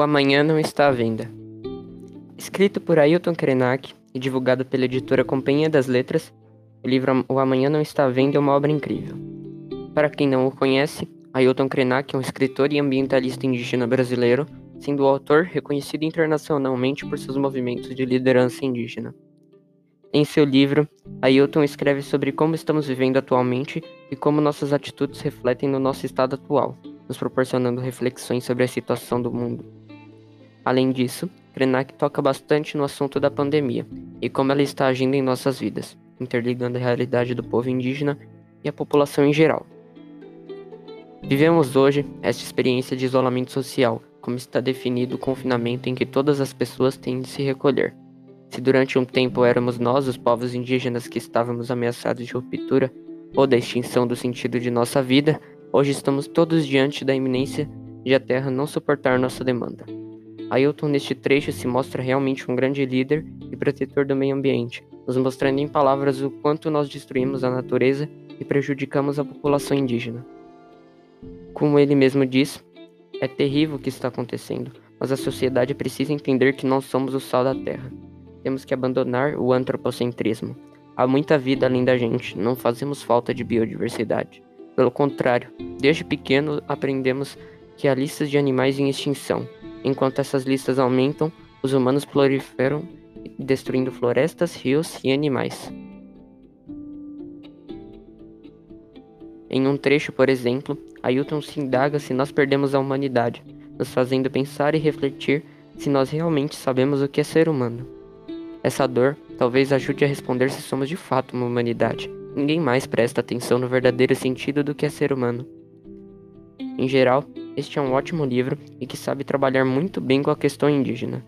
Amanhã Não Está à Venda. Escrito por Ailton Krenak e divulgado pela editora Companhia das Letras, o livro O Amanhã Não Está à Venda é uma obra incrível. Para quem não o conhece, Ailton Krenak é um escritor e ambientalista indígena brasileiro, sendo o autor reconhecido internacionalmente por seus movimentos de liderança indígena. Em seu livro, Ailton escreve sobre como estamos vivendo atualmente e como nossas atitudes refletem no nosso estado atual, nos proporcionando reflexões sobre a situação do mundo. Além disso, Krenak toca bastante no assunto da pandemia e como ela está agindo em nossas vidas, interligando a realidade do povo indígena e a população em geral. Vivemos hoje esta experiência de isolamento social, como está definido o confinamento em que todas as pessoas têm de se recolher se durante um tempo éramos nós, os povos indígenas, que estávamos ameaçados de ruptura ou da extinção do sentido de nossa vida, hoje estamos todos diante da iminência de a Terra não suportar nossa demanda. Ailton, neste trecho, se mostra realmente um grande líder e protetor do meio ambiente, nos mostrando em palavras o quanto nós destruímos a natureza e prejudicamos a população indígena. Como ele mesmo diz, é terrível o que está acontecendo, mas a sociedade precisa entender que não somos o sal da terra temos que abandonar o antropocentrismo. Há muita vida além da gente, não fazemos falta de biodiversidade. Pelo contrário, desde pequeno aprendemos que há listas de animais em extinção. Enquanto essas listas aumentam, os humanos proliferam, destruindo florestas, rios e animais. Em um trecho, por exemplo, Ailton se indaga se nós perdemos a humanidade, nos fazendo pensar e refletir se nós realmente sabemos o que é ser humano. Essa dor talvez ajude a responder se somos de fato uma humanidade. Ninguém mais presta atenção no verdadeiro sentido do que é ser humano. Em geral, este é um ótimo livro e que sabe trabalhar muito bem com a questão indígena.